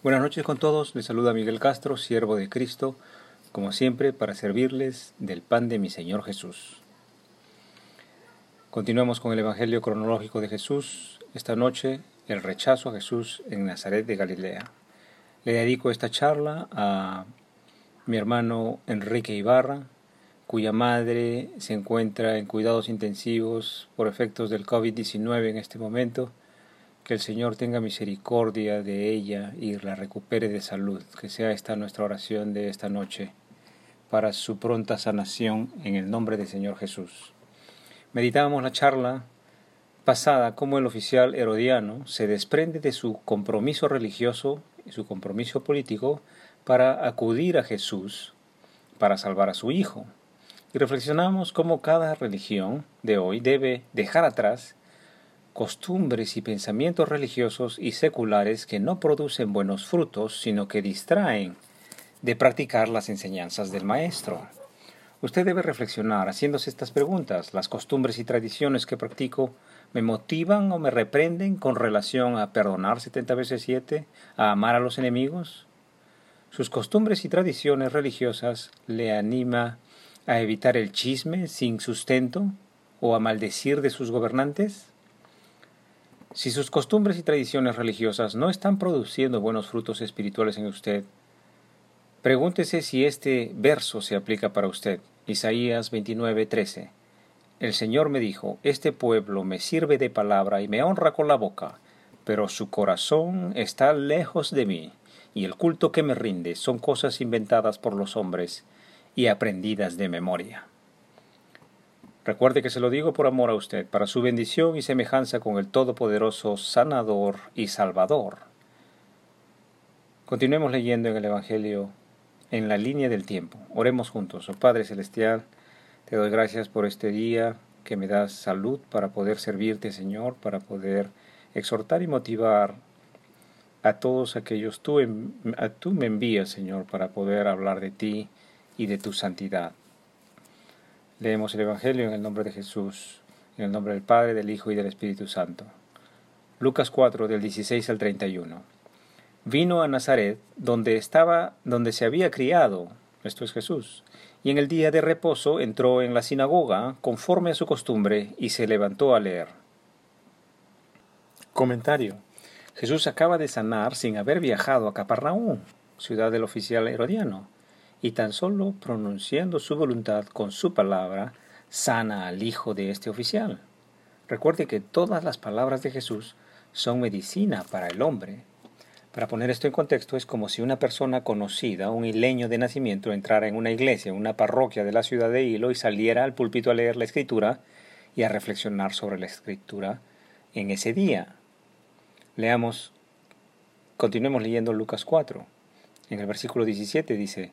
Buenas noches con todos, les saluda Miguel Castro, siervo de Cristo, como siempre para servirles del pan de mi Señor Jesús. Continuamos con el Evangelio cronológico de Jesús, esta noche el rechazo a Jesús en Nazaret de Galilea. Le dedico esta charla a mi hermano Enrique Ibarra, cuya madre se encuentra en cuidados intensivos por efectos del COVID-19 en este momento que el Señor tenga misericordia de ella y la recupere de salud. Que sea esta nuestra oración de esta noche para su pronta sanación en el nombre del Señor Jesús. Meditábamos la charla pasada cómo el oficial herodiano se desprende de su compromiso religioso y su compromiso político para acudir a Jesús para salvar a su hijo. Y reflexionamos cómo cada religión de hoy debe dejar atrás costumbres y pensamientos religiosos y seculares que no producen buenos frutos, sino que distraen de practicar las enseñanzas del Maestro. Usted debe reflexionar haciéndose estas preguntas. ¿Las costumbres y tradiciones que practico me motivan o me reprenden con relación a perdonar 70 veces 7, a amar a los enemigos? ¿Sus costumbres y tradiciones religiosas le anima a evitar el chisme sin sustento o a maldecir de sus gobernantes? Si sus costumbres y tradiciones religiosas no están produciendo buenos frutos espirituales en usted, pregúntese si este verso se aplica para usted. Isaías 29:13. El Señor me dijo, Este pueblo me sirve de palabra y me honra con la boca, pero su corazón está lejos de mí, y el culto que me rinde son cosas inventadas por los hombres y aprendidas de memoria. Recuerde que se lo digo por amor a usted, para su bendición y semejanza con el Todopoderoso, Sanador y Salvador. Continuemos leyendo en el Evangelio en la línea del tiempo. Oremos juntos. Oh Padre Celestial, te doy gracias por este día que me das salud para poder servirte, Señor, para poder exhortar y motivar a todos aquellos tú, a tú me envías, Señor, para poder hablar de ti y de tu santidad. Leemos el Evangelio en el nombre de Jesús, en el nombre del Padre, del Hijo y del Espíritu Santo. Lucas 4 del 16 al 31. Vino a Nazaret, donde estaba, donde se había criado, esto es Jesús, y en el día de reposo entró en la sinagoga conforme a su costumbre y se levantó a leer. Comentario. Jesús acaba de sanar sin haber viajado a Capernaum, ciudad del oficial herodiano y tan solo pronunciando su voluntad con su palabra, sana al hijo de este oficial. Recuerde que todas las palabras de Jesús son medicina para el hombre. Para poner esto en contexto, es como si una persona conocida, un hileño de nacimiento, entrara en una iglesia, una parroquia de la ciudad de Hilo y saliera al púlpito a leer la escritura y a reflexionar sobre la escritura en ese día. Leamos, continuemos leyendo Lucas 4. En el versículo 17 dice,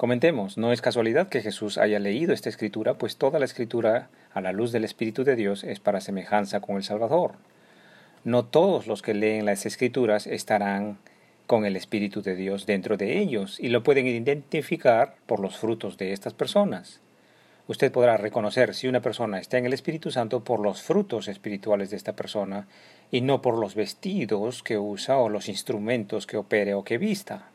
Comentemos, no es casualidad que Jesús haya leído esta escritura, pues toda la escritura, a la luz del Espíritu de Dios, es para semejanza con el Salvador. No todos los que leen las escrituras estarán con el Espíritu de Dios dentro de ellos y lo pueden identificar por los frutos de estas personas. Usted podrá reconocer si una persona está en el Espíritu Santo por los frutos espirituales de esta persona y no por los vestidos que usa o los instrumentos que opere o que vista.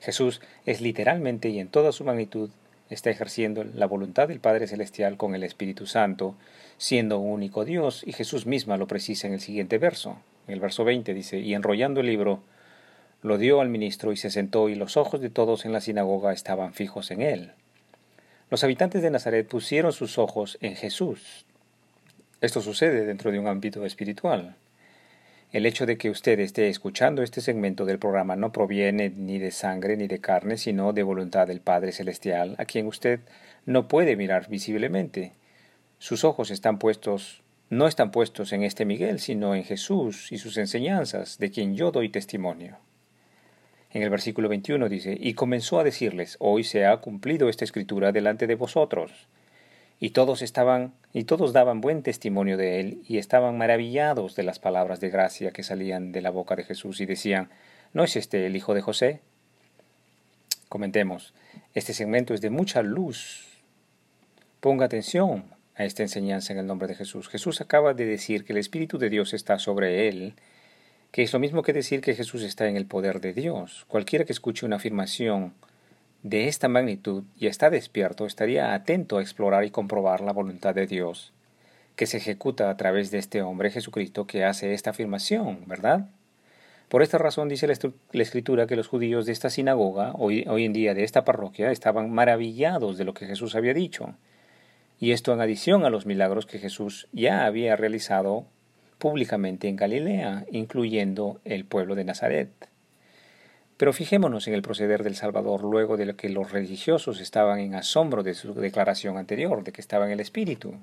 Jesús es literalmente y en toda su magnitud está ejerciendo la voluntad del Padre Celestial con el Espíritu Santo, siendo un único Dios, y Jesús misma lo precisa en el siguiente verso. En el verso 20 dice, y enrollando el libro, lo dio al ministro y se sentó, y los ojos de todos en la sinagoga estaban fijos en él. Los habitantes de Nazaret pusieron sus ojos en Jesús. Esto sucede dentro de un ámbito espiritual. El hecho de que usted esté escuchando este segmento del programa no proviene ni de sangre ni de carne, sino de voluntad del Padre Celestial, a quien usted no puede mirar visiblemente. Sus ojos están puestos, no están puestos en este Miguel, sino en Jesús y sus enseñanzas, de quien yo doy testimonio. En el versículo 21 dice, y comenzó a decirles, hoy se ha cumplido esta escritura delante de vosotros. Y todos estaban, y todos daban buen testimonio de él, y estaban maravillados de las palabras de gracia que salían de la boca de Jesús, y decían, ¿no es este el hijo de José? Comentemos, este segmento es de mucha luz. Ponga atención a esta enseñanza en el nombre de Jesús. Jesús acaba de decir que el Espíritu de Dios está sobre él, que es lo mismo que decir que Jesús está en el poder de Dios. Cualquiera que escuche una afirmación de esta magnitud y está despierto estaría atento a explorar y comprobar la voluntad de Dios, que se ejecuta a través de este hombre Jesucristo que hace esta afirmación, ¿verdad? Por esta razón dice la, escritura que los judíos de esta sinagoga, hoy, en día de esta parroquia, estaban maravillados de lo que Jesús había dicho, y esto en adición a los milagros que Jesús ya había realizado públicamente en Galilea, incluyendo el pueblo de Nazaret. Pero fijémonos en el proceder del Salvador luego de que los religiosos estaban en asombro de su declaración anterior, de que estaba en el Espíritu.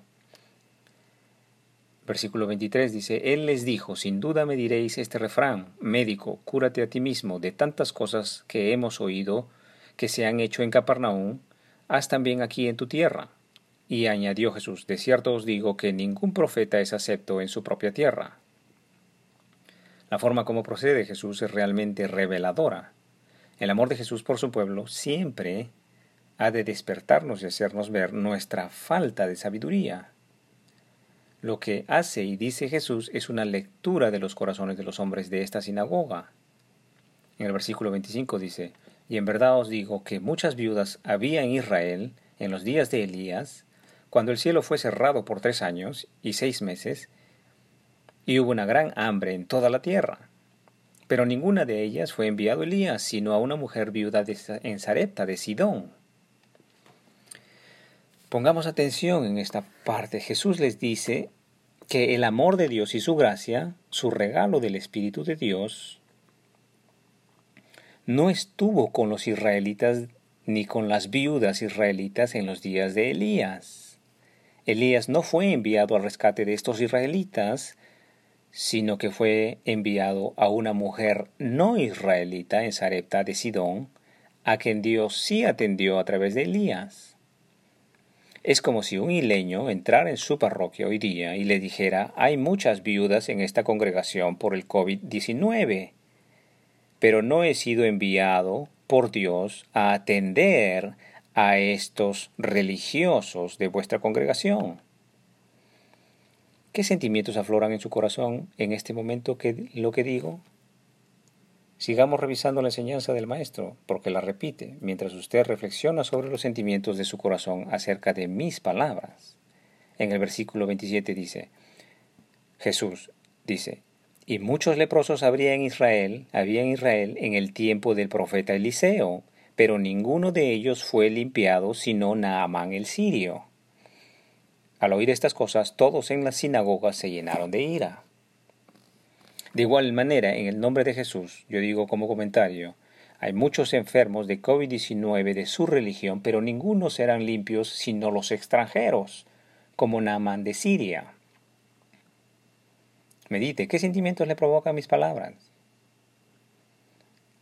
Versículo 23 dice, Él les dijo, sin duda me diréis este refrán, médico, cúrate a ti mismo de tantas cosas que hemos oído que se han hecho en Capernaum, haz también aquí en tu tierra. Y añadió Jesús, de cierto os digo que ningún profeta es acepto en su propia tierra. La forma como procede Jesús es realmente reveladora. El amor de Jesús por su pueblo siempre ha de despertarnos y hacernos ver nuestra falta de sabiduría. Lo que hace y dice Jesús es una lectura de los corazones de los hombres de esta sinagoga. En el versículo 25 dice, Y en verdad os digo que muchas viudas había en Israel en los días de Elías, cuando el cielo fue cerrado por tres años y seis meses, y hubo una gran hambre en toda la tierra. Pero ninguna de ellas fue enviado Elías, sino a una mujer viuda en Sarepta de Sidón. Pongamos atención en esta parte. Jesús les dice que el amor de Dios y su gracia, su regalo del Espíritu de Dios, no estuvo con los israelitas ni con las viudas israelitas en los días de Elías. Elías no fue enviado al rescate de estos israelitas, sino que fue enviado a una mujer no israelita en Sarepta de Sidón, a quien Dios sí atendió a través de Elías. Es como si un hileño entrara en su parroquia hoy día y le dijera, hay muchas viudas en esta congregación por el COVID-19, pero no he sido enviado por Dios a atender a estos religiosos de vuestra congregación? ¿Qué sentimientos afloran en su corazón en este momento que lo que digo? Sigamos revisando la enseñanza del Maestro, porque la repite mientras usted reflexiona sobre los sentimientos de su corazón acerca de mis palabras. En el versículo 27 dice, Jesús dice, y muchos leprosos habría en Israel, había en Israel en el tiempo del profeta Eliseo, pero ninguno de ellos fue limpiado sino Naamán el sirio. Al oír estas cosas, todos en la sinagoga se llenaron de ira. De igual manera, en el nombre de Jesús, yo digo como comentario, hay muchos enfermos de COVID-19 de su religión, pero ninguno serán limpios sino los extranjeros, como Naamán de Siria. Medite, ¿qué sentimientos le provocan mis palabras?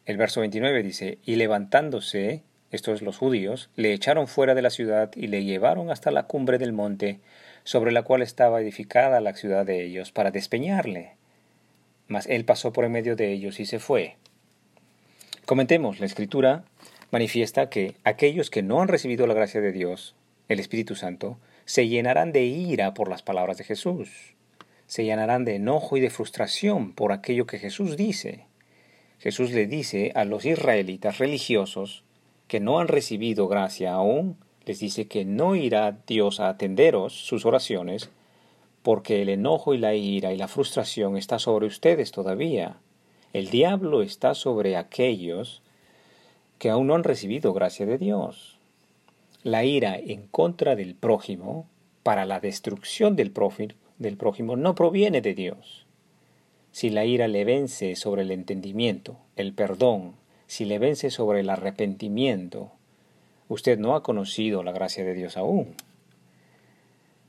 El verso 29 dice, y levantándose, estos los judíos, le echaron fuera de la ciudad y le llevaron hasta la cumbre del monte sobre la cual estaba edificada la ciudad de ellos, para despeñarle. Mas él pasó por en medio de ellos y se fue. Comentemos, la escritura manifiesta que aquellos que no han recibido la gracia de Dios, el Espíritu Santo, se llenarán de ira por las palabras de Jesús, se llenarán de enojo y de frustración por aquello que Jesús dice. Jesús le dice a los israelitas religiosos que no han recibido gracia aún, les dice que no irá Dios a atenderos sus oraciones, porque el enojo y la ira y la frustración está sobre ustedes todavía. El diablo está sobre aquellos que aún no han recibido gracia de Dios. La ira en contra del prójimo, para la destrucción del, del prójimo, no proviene de Dios si la ira le vence sobre el entendimiento, el perdón, si le vence sobre el arrepentimiento, usted no ha conocido la gracia de Dios aún.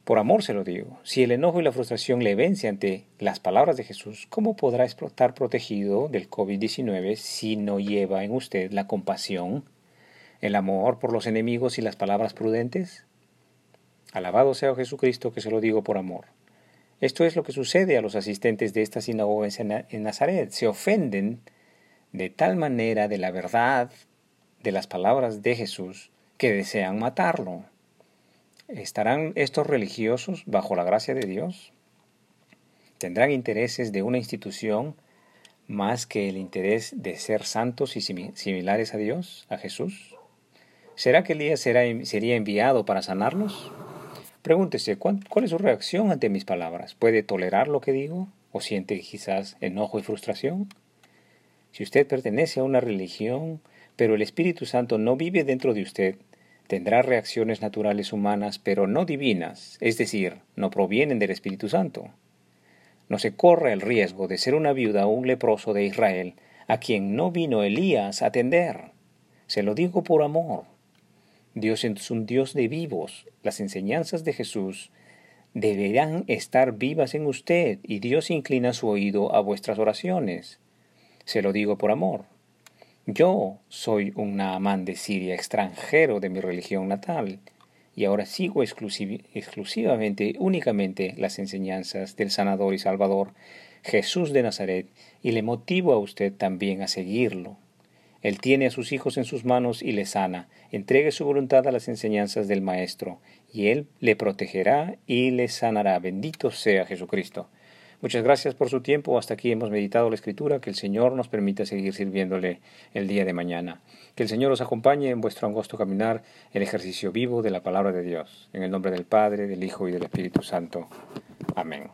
Por amor se lo digo, si el enojo y la frustración le vence ante las palabras de Jesús, ¿cómo podrá estar protegido del COVID-19 si no lleva en usted la compasión, el amor por los enemigos y las palabras prudentes? Alabado sea Jesucristo que se lo digo por amor. Esto es lo que sucede a los asistentes de esta sinagoga en Nazaret. Se ofenden de tal manera de la verdad de las palabras de Jesús que desean matarlo. ¿Estarán estos religiosos bajo la gracia de Dios? ¿Tendrán intereses de una institución más que el interés de ser santos y similares a Dios, a Jesús? ¿Será que Elías sería enviado para sanarlos? Pregúntese, ¿cuál, ¿cuál es su reacción ante mis palabras? ¿Puede tolerar lo que digo? ¿O siente quizás enojo y frustración? Si usted pertenece a una religión, pero el Espíritu Santo no vive dentro de usted, tendrá reacciones naturales humanas, pero no divinas, es decir, no provienen del Espíritu Santo. No se corre el riesgo de ser una viuda o un leproso de Israel, a quien no vino Elías a atender. Se lo digo por amor. Dios es un Dios de vivos. Las enseñanzas de Jesús deberán estar vivas en usted y Dios inclina su oído a vuestras oraciones. Se lo digo por amor. Yo soy un Naamán de Siria, extranjero de mi religión natal, y ahora sigo exclusivamente, únicamente las enseñanzas del sanador y salvador Jesús de Nazaret, y le motivo a usted también a seguirlo. Él tiene a sus hijos en sus manos y les sana. Entregue su voluntad a las enseñanzas del Maestro, y Él le protegerá y le sanará. Bendito sea Jesucristo. Muchas gracias por su tiempo. Hasta aquí hemos meditado la escritura. Que el Señor nos permita seguir sirviéndole el día de mañana. Que el Señor os acompañe en vuestro angosto caminar, el ejercicio vivo de la palabra de Dios. En el nombre del Padre, del Hijo y del Espíritu Santo. Amén.